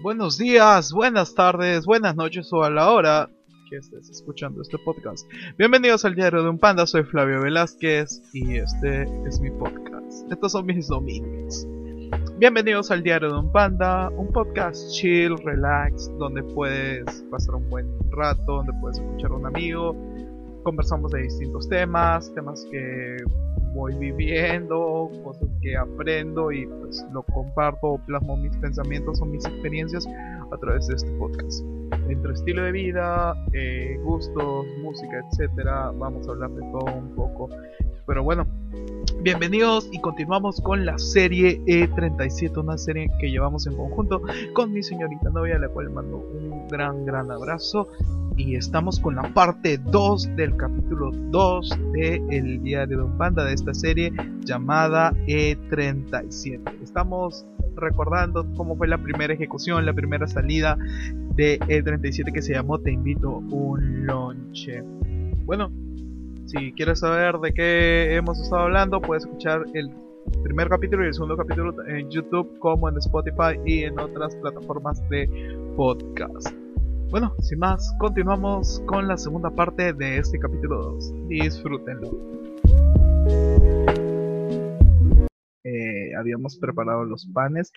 Buenos días, buenas tardes, buenas noches o a la hora que estés escuchando este podcast. Bienvenidos al diario de un panda, soy Flavio Velázquez y este es mi podcast. Estos son mis domingos. Bienvenidos al diario de un panda, un podcast chill, relax, donde puedes pasar un buen rato, donde puedes escuchar a un amigo. Conversamos de distintos temas, temas que voy viviendo, cosas que aprendo y pues lo comparto, plasmo mis pensamientos o mis experiencias a través de este podcast. Entre estilo de vida, eh, gustos, música, etcétera, vamos a hablar de todo un poco. Pero bueno, bienvenidos y continuamos con la serie E37, una serie que llevamos en conjunto con mi señorita novia, a la cual mando un gran, gran abrazo. Y estamos con la parte 2 del capítulo 2 de El Diario de un Panda de esta serie llamada E37. Estamos recordando cómo fue la primera ejecución, la primera salida de E37 que se llamó Te invito un lonche. Bueno, si quieres saber de qué hemos estado hablando, puedes escuchar el primer capítulo y el segundo capítulo en YouTube como en Spotify y en otras plataformas de podcast. Bueno, sin más, continuamos con la segunda parte de este capítulo 2. Disfrútenlo. Eh, habíamos preparado los panes.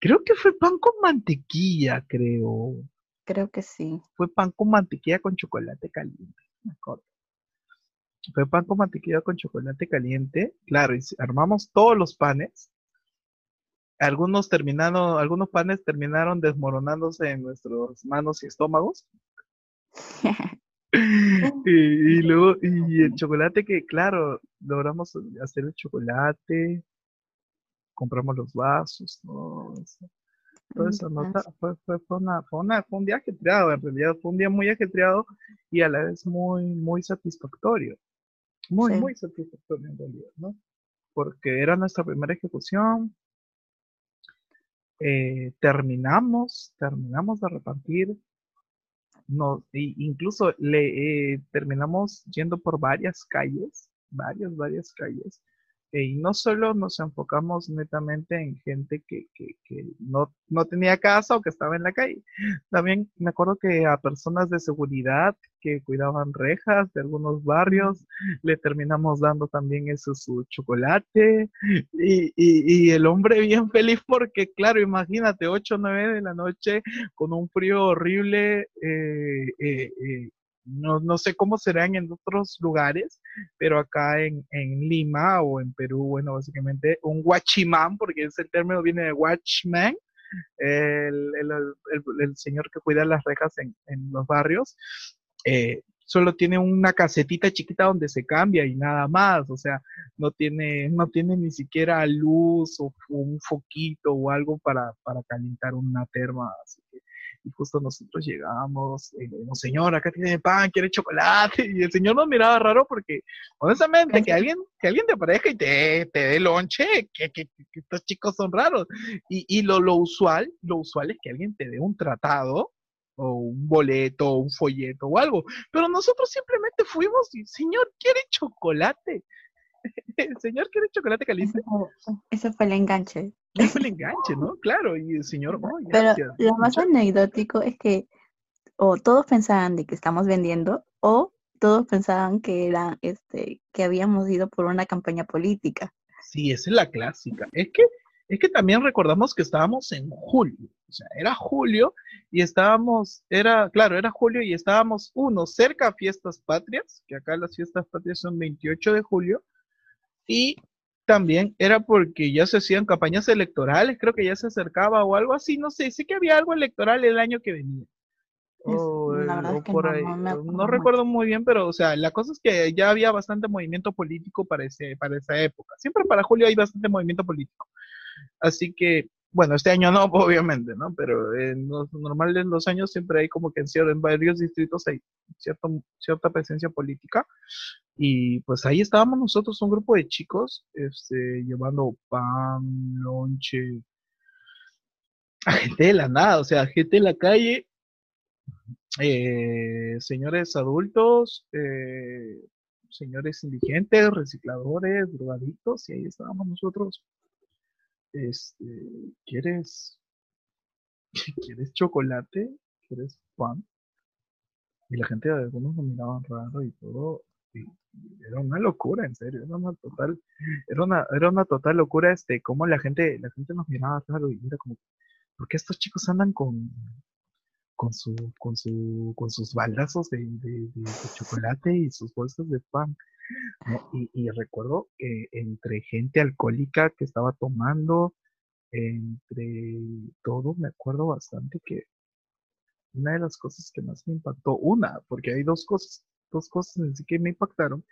Creo que fue pan con mantequilla, creo. Creo que sí. Fue pan con mantequilla con chocolate caliente. Fue pan con mantequilla con chocolate caliente. Claro, y armamos todos los panes algunos terminaron, algunos panes terminaron desmoronándose en nuestras manos y estómagos. y, luego, y el chocolate que, claro, logramos hacer el chocolate, compramos los vasos, todo eso. Todo eso fue, fue, fue, una, fue, una, fue un día ajetreado, en realidad fue un día muy ajetreado y a la vez muy, muy satisfactorio. Muy, muy satisfactorio en realidad, ¿no? Porque era nuestra primera ejecución, eh, terminamos, terminamos de repartir, no, incluso le eh, terminamos yendo por varias calles, varias, varias calles, y no solo nos enfocamos netamente en gente que, no, no, tenía casa o que estaba en la calle, también me acuerdo que a personas de seguridad que cuidaban rejas de algunos barrios, le terminamos dando también eso su chocolate y, y, el hombre bien feliz porque claro, imagínate, 8 o 9 de la noche con un frío horrible, eh, eh, eh no, no sé cómo serán en otros lugares, pero acá en, en Lima o en Perú, bueno, básicamente un guachimán, porque ese término viene de watchman, el, el, el, señor que cuida las rejas en, en los barrios, eh, solo tiene una casetita chiquita donde se cambia y nada más, o sea, no tiene, no tiene ni siquiera luz o, un foquito o algo para, para calentar una terma, así que y justo nosotros llegamos, y le dijimos, señor, acá tiene pan, quiere chocolate, y el señor nos miraba raro porque, honestamente, que alguien, que alguien te aparezca y te, te dé lonche, que, que, estos chicos son raros, y, y lo, lo usual, lo usual es que alguien te dé un tratado, o un boleto, o un folleto, o algo, pero nosotros simplemente fuimos y, señor, quiere chocolate, el señor quiere chocolate caliente. Eso fue el enganche. Eso fue el enganche, ¿no? Claro, y el señor, oh, Pero lo más anecdótico es que o todos pensaban de que estamos vendiendo o todos pensaban que era este que habíamos ido por una campaña política. Sí, esa es la clásica. Es que es que también recordamos que estábamos en julio, o sea, era julio y estábamos, era, claro, era julio y estábamos, uno, cerca a fiestas patrias, que acá las fiestas patrias son 28 de julio, y también era porque ya se hacían campañas electorales, creo que ya se acercaba o algo así, no sé, sé que había algo electoral el año que venía. no, recuerdo muy bien, pero o sea, la cosa es que ya había bastante movimiento político para, ese, para esa época. Siempre para julio hay bastante movimiento político. Así que bueno, este año no, obviamente, ¿no? Pero en los normales los años siempre hay como que en, en varios distritos hay cierto, cierta presencia política. Y pues ahí estábamos nosotros, un grupo de chicos, este, llevando pan, lonche, a gente de la nada, o sea, gente de la calle, eh, señores adultos, eh, señores indigentes, recicladores, drogadictos, y ahí estábamos nosotros este, ¿quieres, ¿quieres chocolate? ¿Quieres pan? Y la gente, algunos nos miraban raro y todo. Era una locura, en serio, era una total, era una, era una total locura este, cómo la gente, la gente nos miraba raro y era como, ¿por qué estos chicos andan con, con su, con su, con sus baldazos de, de, chocolate y sus bolsas de pan? Y, y, recuerdo que entre gente alcohólica que estaba tomando, entre todo, me acuerdo bastante que una de las cosas que más me impactó, una, porque hay dos cosas, dos cosas en sí que me impactaron.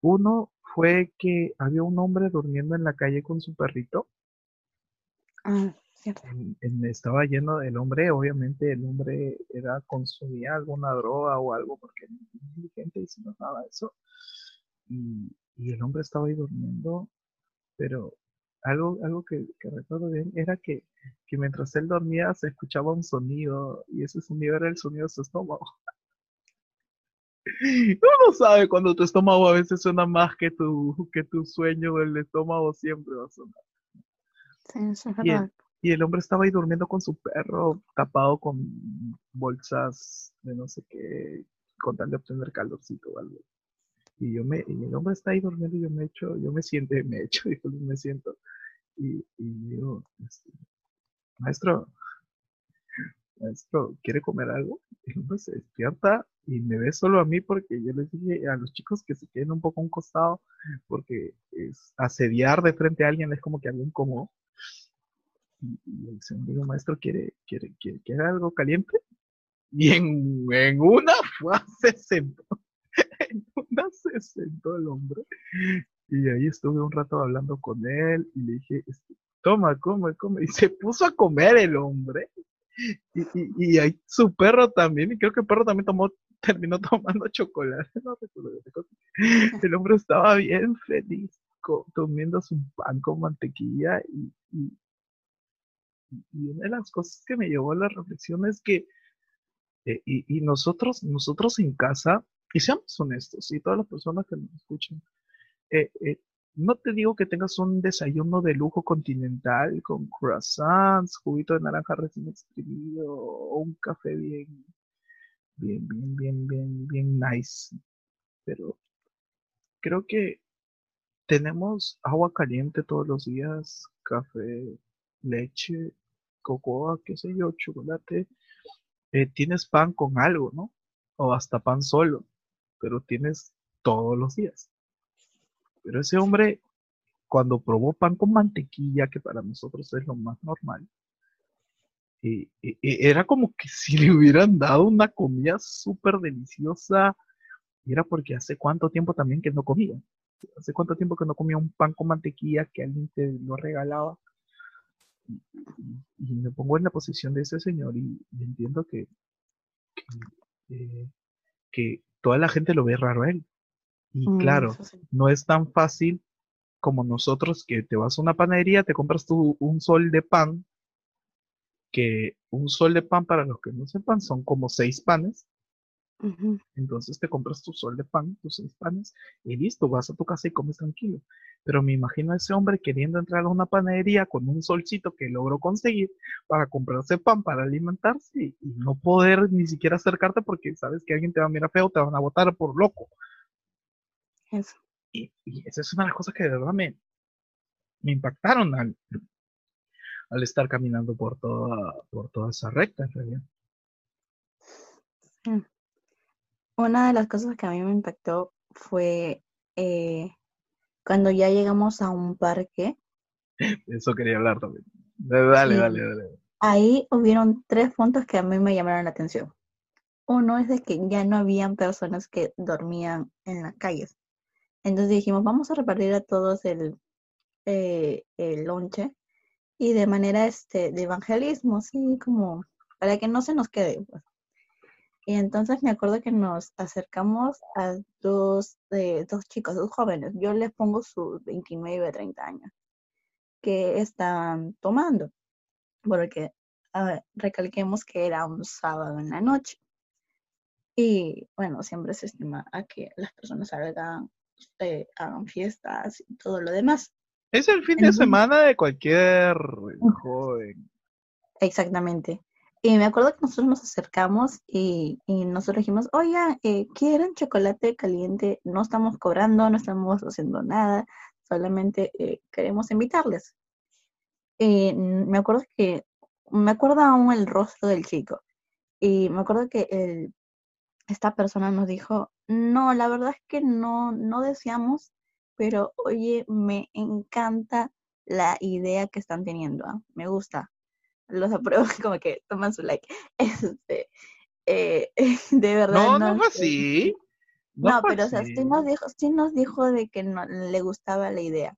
Uno fue que había un hombre durmiendo en la calle con su perrito. Ah, estaba lleno del hombre, obviamente el hombre era consumía alguna droga o algo porque gente diciendo nada de eso. Y, y el hombre estaba ahí durmiendo, pero algo, algo que, recuerdo bien era que, mientras él dormía se escuchaba un sonido y ese sonido era el sonido de su estómago. Uno sabe cuando tu estómago a veces suena más que tu, que tu sueño, el estómago siempre va a sonar. Sí, eso es verdad. Y el, hombre estaba ahí durmiendo con su perro, tapado con bolsas de no sé qué, con tal de obtener calorcito o algo. Y yo me, y el hombre está ahí durmiendo y yo me echo, yo me siento, me echo, y me siento. Y, y digo, este, maestro, maestro, ¿quiere comer algo? Y el hombre se despierta y me ve solo a mí porque yo les dije a los chicos que se queden un poco a un costado porque es asediar de frente a alguien es como que alguien como y, el señor dijo, maestro, ¿quiere, quiere, quiere, algo caliente? Y en, en una fue, se se sentó el hombre y ahí estuve un rato hablando con él y le dije, este, toma, come, come. Y se puso a comer el hombre. Y, y, ahí su perro también, y creo que el perro también tomó, terminó tomando chocolate. el hombre estaba bien feliz comiendo su pan con mantequilla y, y, una de las cosas que me llevó a la reflexión es que eh, y, y, nosotros, nosotros en casa y seamos honestos, y todas las personas que nos escuchan, eh, eh, no te digo que tengas un desayuno de lujo continental con croissants, juguito de naranja recién exprimido o un café bien, bien, bien, bien, bien, bien nice. Pero creo que tenemos agua caliente todos los días, café, leche, cocoa, qué sé yo, chocolate. Eh, tienes pan con algo, ¿no? O hasta pan solo pero tienes todos los días. Pero ese hombre, cuando probó pan con mantequilla, que para nosotros es lo más normal, y, era como que si le hubieran dado una comida súper deliciosa, era porque hace cuánto tiempo también que no comía. Hace cuánto tiempo que no comía un pan con mantequilla que alguien te lo regalaba. Y, me pongo en la posición de ese señor y, entiendo que, que, eh, toda la gente lo ve raro a él. Y mm, claro, no es tan fácil como nosotros que te vas a una panadería, te compras tú un sol de pan, que un sol de pan, para los que no sepan, son como seis panes, entonces te compras tu sol de pan, tus seis panes, y listo, vas a tu casa y comes tranquilo. Pero me imagino a ese hombre queriendo entrar a una panadería con un solcito que logró conseguir para comprarse pan para alimentarse y, no poder ni siquiera acercarte porque sabes que alguien te va a mirar feo, te van a botar por loco. Eso. Y, esa es una de las cosas que de verdad me, me impactaron al, al estar caminando por toda, por toda esa recta en realidad. Una de las cosas que a mí me impactó fue eh, cuando ya llegamos a un parque. Eso quería hablar también. Dale, dale, dale. Ahí hubieron tres puntos que a mí me llamaron la atención. Uno es de que ya no habían personas que dormían en las calles. Entonces dijimos, vamos a repartir a todos el, eh, el lonche y de manera este, de evangelismo, así como para que no se nos quede. Pues. Y entonces me acuerdo que nos acercamos a dos, eh, dos chicos, dos jóvenes, yo les pongo sus 29, 30 años, que están tomando, porque recalquemos que era un sábado en la noche. Y bueno, siempre se estima a que las personas salgan, eh, hagan fiestas y todo lo demás. Es el fin de semana de cualquier joven. exactamente. Y me acuerdo que nosotros nos acercamos y, y nosotros dijimos, oigan, eh, ¿quieren chocolate caliente? No estamos cobrando, no estamos haciendo nada, solamente eh, queremos invitarles. Eh, me acuerdo que, me acuerdo aún el rostro del chico. Y me acuerdo que esta persona nos dijo, no, la verdad es que no, no deseamos, pero oye, me encanta la idea que están teniendo, ¿ah? me gusta los apruebo, como que toman su like. Este, eh, de verdad. No, no, fue así. No, pero o sea, sí nos dijo, sí nos dijo de que no le gustaba la idea.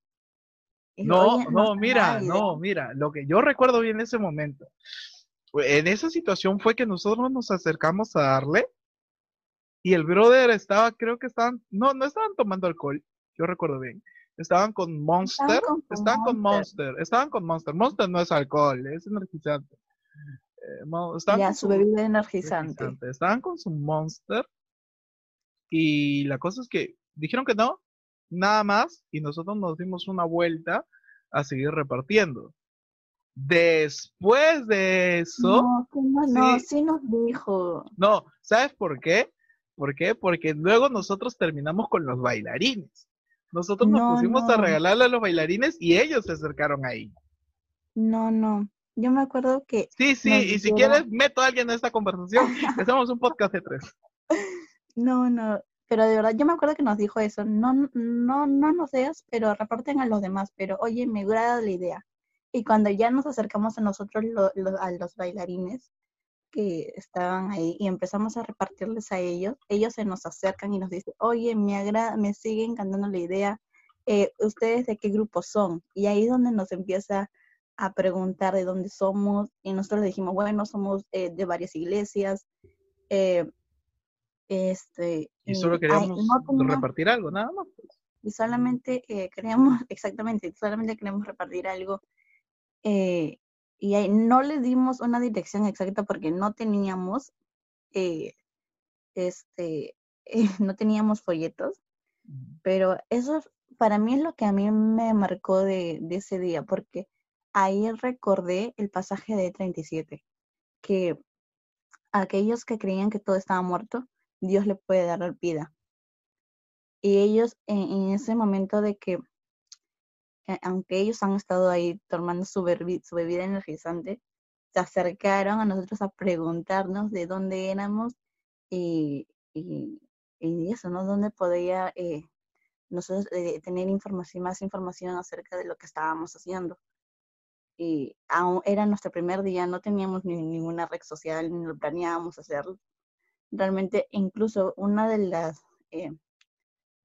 no, no, mira, no, mira, lo que yo recuerdo bien en ese momento, en esa situación fue que nosotros nos acercamos a darle y el brother estaba, creo que estaban, no, no estaban tomando alcohol, yo recuerdo bien. Estaban con Monster. Estaban con, Monster. Estaban con Monster. Monster no es alcohol, es energizante. Eh, ya, su bebida energizante. Estaban con su Monster. Y la cosa es que dijeron que no, nada más. Y nosotros nos dimos una vuelta a seguir repartiendo. Después de eso. No, no, sí, sí nos dijo. No, ¿sabes por qué? ¿Por qué? Porque luego nosotros terminamos con los bailarines. Nosotros nos pusimos a regalarle a los bailarines y ellos se acercaron ahí. No, no. Yo me acuerdo que. Sí, sí, y si quieres, meto a alguien en esta conversación. Hacemos un podcast de tres. No, no. Pero de verdad, yo me acuerdo que nos dijo eso. No, no, no nos seas, pero reparten a los demás. Pero oye, me agrada la idea. Y cuando ya nos acercamos a nosotros, a los bailarines, que estaban ahí y empezamos a repartirles a ellos, ellos se nos acercan y nos dicen, oye, me agrada, me sigue encantando la idea, eh, ¿ustedes de qué grupo son? Y ahí es donde nos empieza a preguntar de dónde somos y nosotros dijimos, bueno, somos eh, de varias iglesias. Eh, este, y solo queríamos repartir algo, nada más. Y solamente queríamos, exactamente, solamente queremos repartir algo. Eh, y ahí no le dimos una dirección exacta porque no teníamos, eh, este, no teníamos folletos, pero eso para mí es lo que a mí me marcó de, ese día, porque ahí recordé el pasaje de 37, que aquellos que creían que todo estaba muerto, Dios le puede dar vida. Y ellos en ese momento de que eh, aunque ellos han estado ahí tomando su, su bebida energizante, se acercaron a nosotros a preguntarnos de dónde éramos y, y, eso, ¿no? Dónde podía eh, nosotros eh, tener información, más información acerca de lo que estábamos haciendo. Y aún era nuestro primer día, no teníamos ni, ninguna red social, ni lo planeábamos hacer. Realmente, incluso una de las,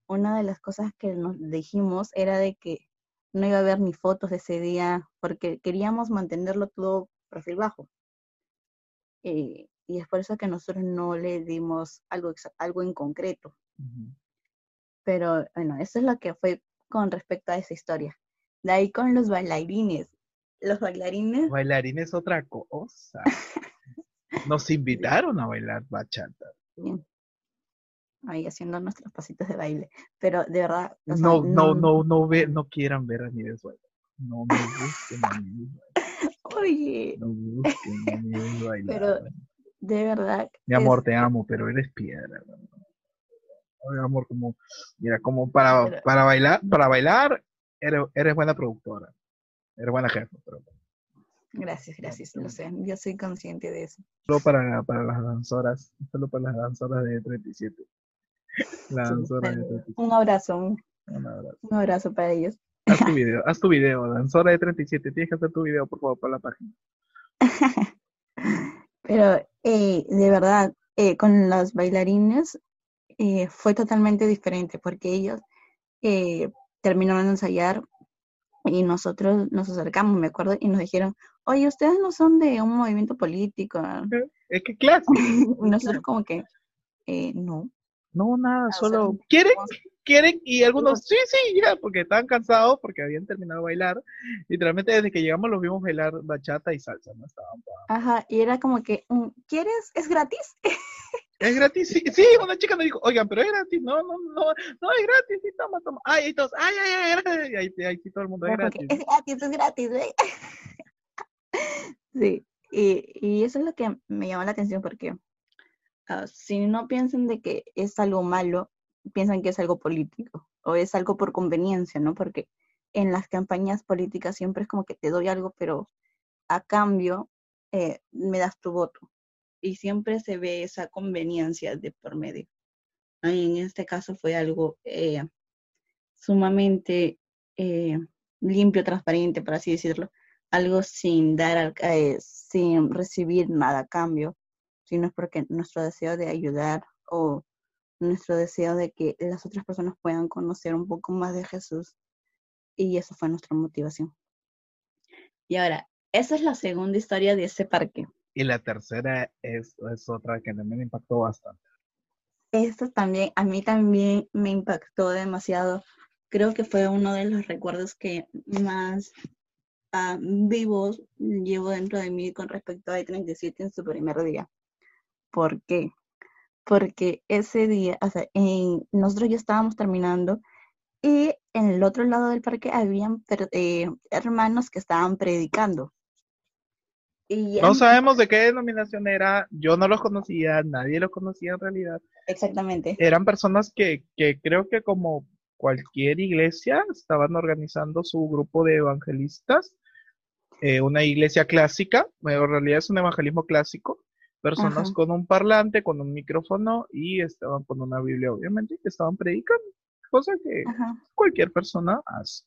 una de las cosas que nos dijimos era de que no iba a haber ni fotos de ese día porque queríamos mantenerlo todo perfil bajo. Eh, y es por eso que nosotros no le dimos algo, algo en concreto. Pero bueno, eso es lo que fue con respecto a esa historia. De ahí con los bailarines. Los bailarines. Bailarines otra cosa. Nos invitaron a bailar bachata ahí haciendo nuestros pasitos de baile. Pero de verdad. no, no, no, no, ve, no quieran ver a Nieves bailar. No me busquen a Nieves Oye. No busquen a Nieves bailar. Pero de verdad. Mi amor, te amo, pero eres piedra. Oye, amor, como, mira, como para, para bailar, para bailar, eres, eres buena productora. Eres buena jefa, pero Gracias, gracias, lo sé. Yo soy consciente de eso. Solo para, para las danzoras, solo para las danzoras de 37. Un abrazo. Un, abrazo. para ellos. Haz tu video, haz tu video, danzora de 37. Tienes que hacer tu video, por favor, para la página. Pero, eh, de verdad, eh, con los bailarines eh, fue totalmente diferente porque ellos terminaron de ensayar y nosotros nos acercamos, me acuerdo, y nos dijeron, oye, ustedes no son de un movimiento político. Es que clase. nosotros como que, no. No, nada, ah, solo quieren, quieren, y algunos sí, sí, ya, porque estaban cansados, porque habían terminado de bailar. Literalmente desde que llegamos los vimos bailar bachata y salsa, ¿no? Estaban Ajá, y era como que, mm, ¿quieres? ¿Es gratis? Es gratis, sí, sí, una chica me dijo, oigan, pero es gratis, no, no, no, no es gratis, sí, toma, toma. Ay, y todos, ay, ay, ay, gratis. Ahí, sí todo el mundo es gratis. Es gratis, es gratis, ¿eh? sí. Y, eso es lo que me llama la atención porque ah, si no piensan de que es algo malo, piensan que es algo político o es algo por conveniencia, ¿no? Porque en las campañas políticas siempre es como que te doy algo, pero a cambio eh, me das tu voto. Y siempre se ve esa conveniencia de por medio. en este caso fue algo eh, sumamente eh, limpio, transparente, por así decirlo. Algo sin dar, sin recibir nada a cambio, sino es porque nuestro deseo de ayudar o nuestro deseo de que las otras personas puedan conocer un poco más de Jesús. Y eso fue nuestra motivación. Y ahora, esa es la segunda historia de ese parque. Y la tercera es, es otra que también me impactó bastante. Esto también, a mí también me impactó demasiado. Creo que fue uno de los recuerdos que más ah, vivos llevo dentro de mí con respecto a I-37 en su primer día. ¿Por qué? Porque ese día, o sea, en, nosotros ya estábamos terminando y en el otro lado del parque habían eh, hermanos que estaban predicando no sabemos de qué denominación era, yo no los conocía, nadie los conocía en realidad. Exactamente. Eran personas que, que creo que como cualquier iglesia estaban organizando su grupo de evangelistas, eh, una iglesia clásica, en realidad es un evangelismo clásico, personas con un parlante, con un micrófono y estaban con una Biblia, obviamente, que estaban predicando, cosa que cualquier persona hace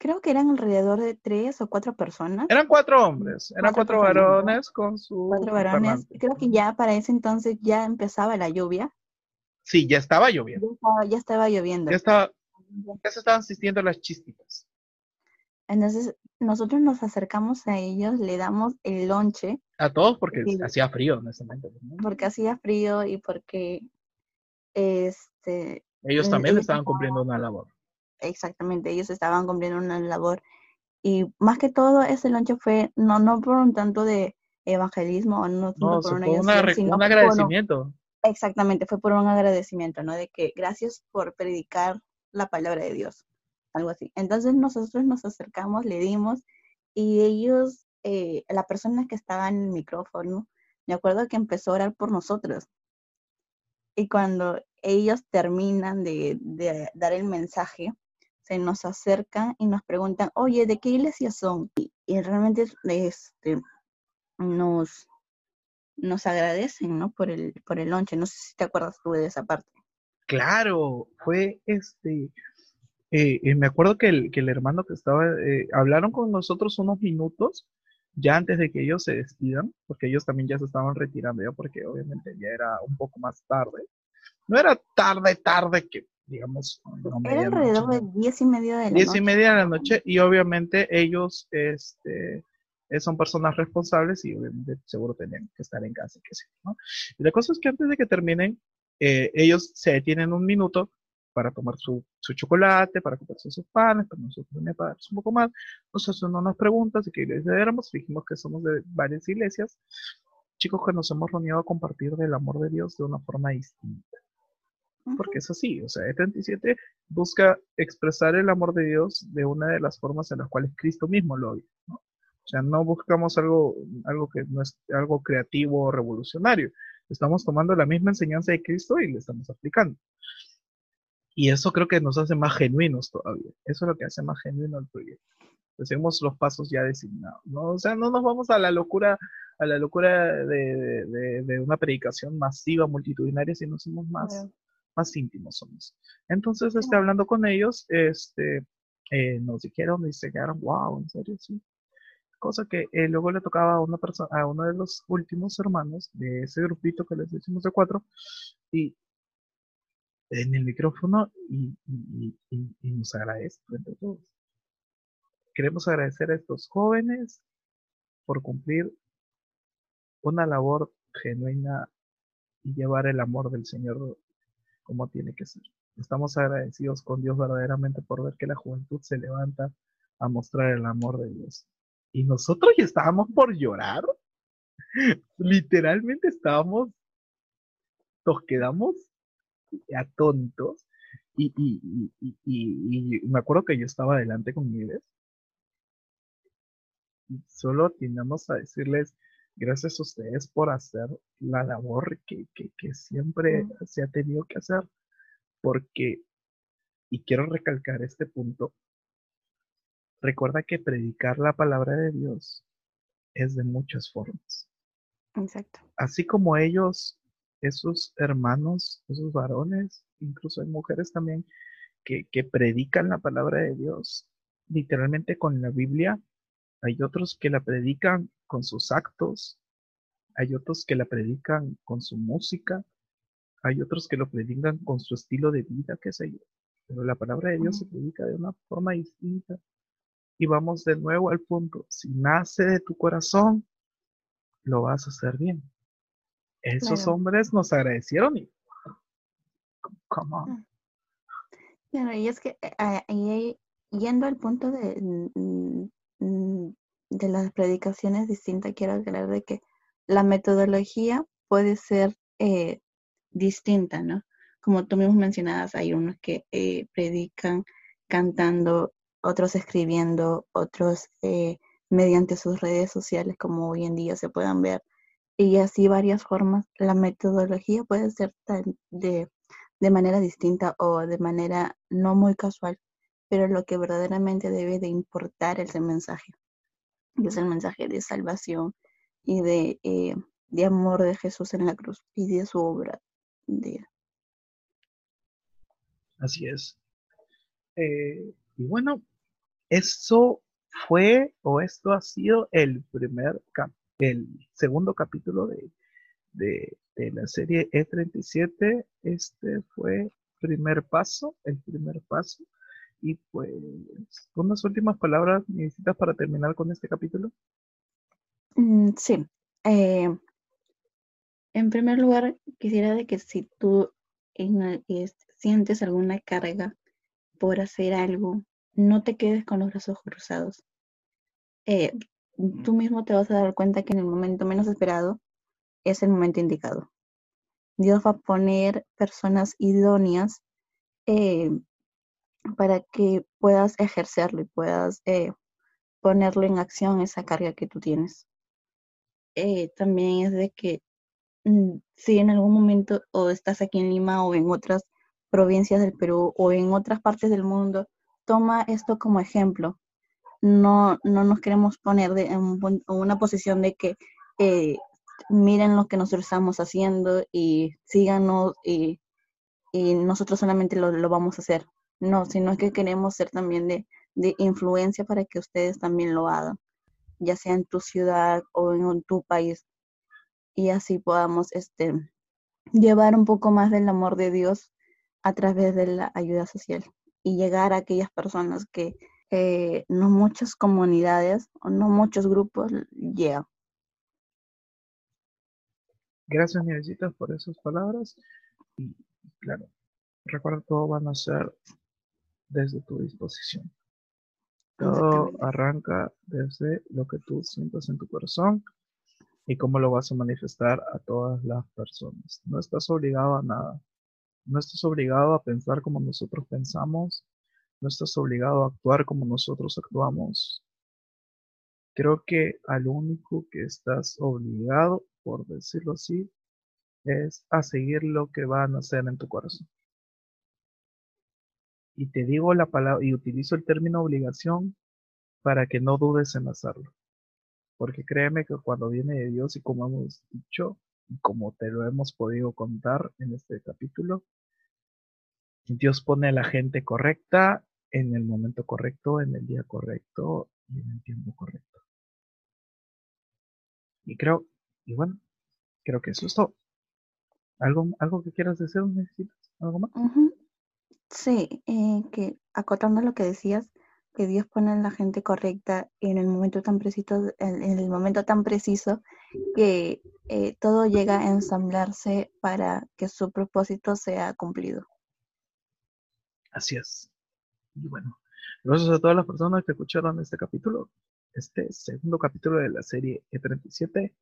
creo que eran alrededor de tres o cuatro personas. Eran cuatro hombres, eran cuatro, varones con su... Cuatro varones. Creo que ya para ese entonces ya empezaba la lluvia. Sí, ya estaba lloviendo. Ya estaba, lloviendo. Ya, estaba, ya se estaban asistiendo las chistitas. Entonces, nosotros nos acercamos a ellos, le damos el lonche. A todos porque hacía frío en ese momento. Porque hacía frío y porque este ellos también estaban cumpliendo una labor exactamente, ellos estaban cumpliendo una labor. Y más que todo, ese lonche fue no, no por un tanto de evangelismo, no, no por un agradecimiento. exactamente, fue por un agradecimiento, ¿no? De que gracias por predicar la palabra de Dios, algo así. Entonces nosotros nos acercamos, le dimos, y ellos, eh, la persona que estaba en el micrófono, me acuerdo que empezó a orar por nosotros. Y cuando ellos terminan de, de dar el mensaje, nos acercan y nos preguntan, oye, ¿de qué iglesia son? Y, realmente este, nos, nos agradecen, ¿no? Por el, por el lonche. No sé si te acuerdas tú de esa parte. Claro, fue este, eh, eh, me acuerdo que el, que el hermano que estaba, eh, hablaron con nosotros unos minutos ya antes de que ellos se despidan, porque ellos también ya se estaban retirando ya, porque obviamente ya era un poco más tarde. No era tarde, tarde que digamos. Era alrededor de diez y media de la diez y media de la noche y obviamente ellos este, eh, son personas responsables y obviamente seguro tienen que estar en casa. Que ¿no? Y la cosa es que antes de que terminen, eh, ellos se detienen un minuto para tomar su, su chocolate, para comerse sus panes, para nosotros también para un poco más. Nosotros no nos preguntas si qué iglesia éramos, dijimos que somos de varias iglesias, chicos que nos hemos reunido a compartir del amor de Dios de una forma distinta porque es así, o sea, E37 busca expresar el amor de Dios de una de las formas en las cuales Cristo mismo lo oye, ¿no? O sea, no buscamos algo, algo que no es algo creativo o revolucionario. Estamos tomando la misma enseñanza de Cristo y le estamos aplicando. Y eso creo que nos hace más genuinos todavía. Eso es lo que hace más genuino el proyecto. Hacemos los pasos ya designados, ¿no? O sea, no nos vamos a la locura, a la locura de, de, una predicación masiva, multitudinaria, sino somos más, más íntimos somos. Entonces, este, hablando con ellos, este, eh, nos dijeron y se quedaron, wow, en serio, sí. Cosa que eh, luego le tocaba a una persona, a uno de los últimos hermanos de ese grupito que les decimos de cuatro, y en el micrófono y, y nos agradece entre todos. Queremos agradecer a estos jóvenes por cumplir una labor genuina y llevar el amor del Señor como tiene que ser. Estamos agradecidos con Dios verdaderamente por ver que la juventud se levanta a mostrar el amor de Dios. Y nosotros ya estábamos por llorar. Literalmente estábamos, nos quedamos atónitos. Y, y, y, y, me acuerdo que yo estaba adelante con Nieves. solo tenemos a decirles gracias a ustedes por hacer la labor que, que siempre se ha tenido que hacer. Porque, y quiero recalcar este punto, recuerda que predicar la palabra de Dios es de muchas formas. Exacto. Así como ellos, esos hermanos, esos varones, incluso hay mujeres también que, que predican la palabra de Dios literalmente con la Biblia, hay otros que la predican con sus actos, hay otros que la predican con su música, hay otros que lo predican con su estilo de vida, qué sé yo. Pero la palabra de Dios se predica de una forma distinta. Y vamos de nuevo al punto. Si nace de tu corazón, lo vas a hacer bien. Esos hombres nos agradecieron y... Come on. Bueno, y es que eh, yendo al punto de, mm, mm, de las predicaciones distintas, quiero aclarar de que la metodología puede ser eh, distinta, ¿no? Como tú mismo mencionabas, hay unos que eh, predican cantando, otros escribiendo, otros eh, mediante sus redes sociales, como hoy en día se puedan ver, y así varias formas. La metodología puede ser de, de manera distinta o de manera no muy casual, pero lo que verdaderamente debe de importar es el mensaje, es el mensaje de salvación y de, eh, de amor de Jesús en la cruz y de su obra. De... Así es. Eh, y bueno, eso fue o esto ha sido el primer cap el segundo capítulo de, de, la serie E37. Este fue primer paso, el primer paso. Y pues, unas últimas palabras necesitas para terminar con este capítulo. Mm, sí. Eh, en primer lugar, quisiera de que si tú sientes alguna carga por hacer algo, no te quedes con los brazos cruzados. Eh, tú mismo te vas a dar cuenta que en el momento menos esperado es el momento indicado. Dios va a poner personas idóneas eh, para que puedas ejercerlo y puedas eh, ponerlo en acción esa carga que tú tienes. Eh, también es de que mm, si en algún momento o estás aquí en Lima o en otras provincias del Perú o en otras partes del mundo, toma esto como ejemplo. No, no nos queremos poner de, en, una posición de que eh, miren lo que nosotros estamos haciendo y síganos y, y nosotros solamente lo, lo vamos a hacer. No, sino que queremos ser también de, influencia para que ustedes también lo hagan, ya sea en tu ciudad o en tu país. Y así podamos este, llevar un poco más del amor de Dios a través de la ayuda social y llegar a aquellas personas que eh, no muchas comunidades o no muchos grupos llegan. Gracias, Nieves, por esas palabras. Y claro, recuerda, todo van a ser desde tu disposición. Todo arranca desde lo que tú sientas en tu corazón y cómo lo vas a manifestar a todas las personas. No estás obligado a nada. No estás obligado a pensar como nosotros pensamos. No estás obligado a actuar como nosotros actuamos. Creo que al único que estás obligado, por decirlo así, es a seguir lo que van a hacer en tu corazón. Y te digo la palabra y utilizo el término obligación para que no dudes en hacerlo. Porque créeme que cuando viene de Dios y como hemos dicho, y como te lo hemos podido contar en este capítulo, Dios pone a la gente correcta en el momento correcto, en el día correcto y en el tiempo correcto. Y creo, y bueno, creo que eso es todo. ¿Algo, algo que quieras decir? ¿Necesitas algo más? Sí, eh, que acotando lo que decías, que Dios pone a la gente correcta en el momento tan preciso, en, el momento tan preciso que eh, todo llega a ensamblarse para que su propósito sea cumplido. Así es. Y bueno, gracias a todas las personas que escucharon este capítulo, este segundo capítulo de la serie E37.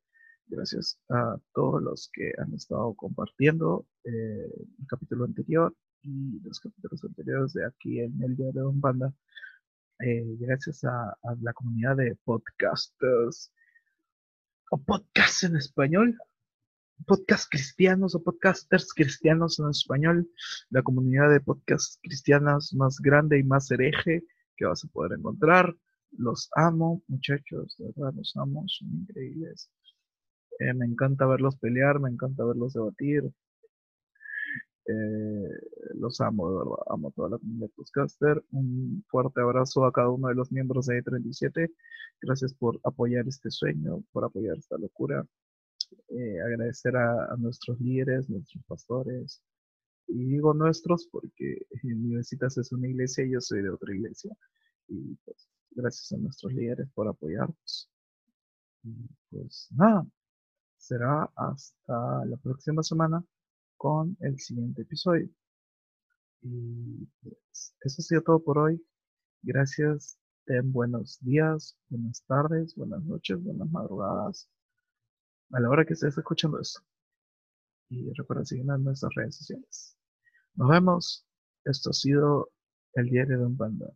Gracias a todos los que han estado compartiendo eh, el capítulo anterior y los capítulos anteriores de aquí en el día de Don Banda. eh, gracias a, la comunidad de podcasters o podcasts en español, podcast cristianos o podcasters cristianos en español, la comunidad de podcasts cristianas más grande y más hereje que vas a poder encontrar. Los amo, muchachos, de verdad los amo, son increíbles. Eh, me encanta verlos pelear, me encanta verlos debatir. Eh, los amo, de verdad, amo toda la comunidad podcaster. Un fuerte abrazo a cada uno de los miembros de E37. Gracias por apoyar este sueño, por apoyar esta locura. Eh, agradecer a, nuestros líderes, nuestros pastores. Y digo nuestros porque Universitas es una iglesia y yo soy de otra iglesia. Y pues gracias a nuestros líderes por apoyarnos. Y pues nada, será hasta la próxima semana con el siguiente episodio. Y pues eso ha sido todo por hoy. Gracias. Ten buenos días, buenas tardes, buenas noches, buenas madrugadas. A la hora que estés escuchando esto. Y recuerda seguirnos en nuestras redes sociales. Nos vemos. Esto ha sido el diario de un panda.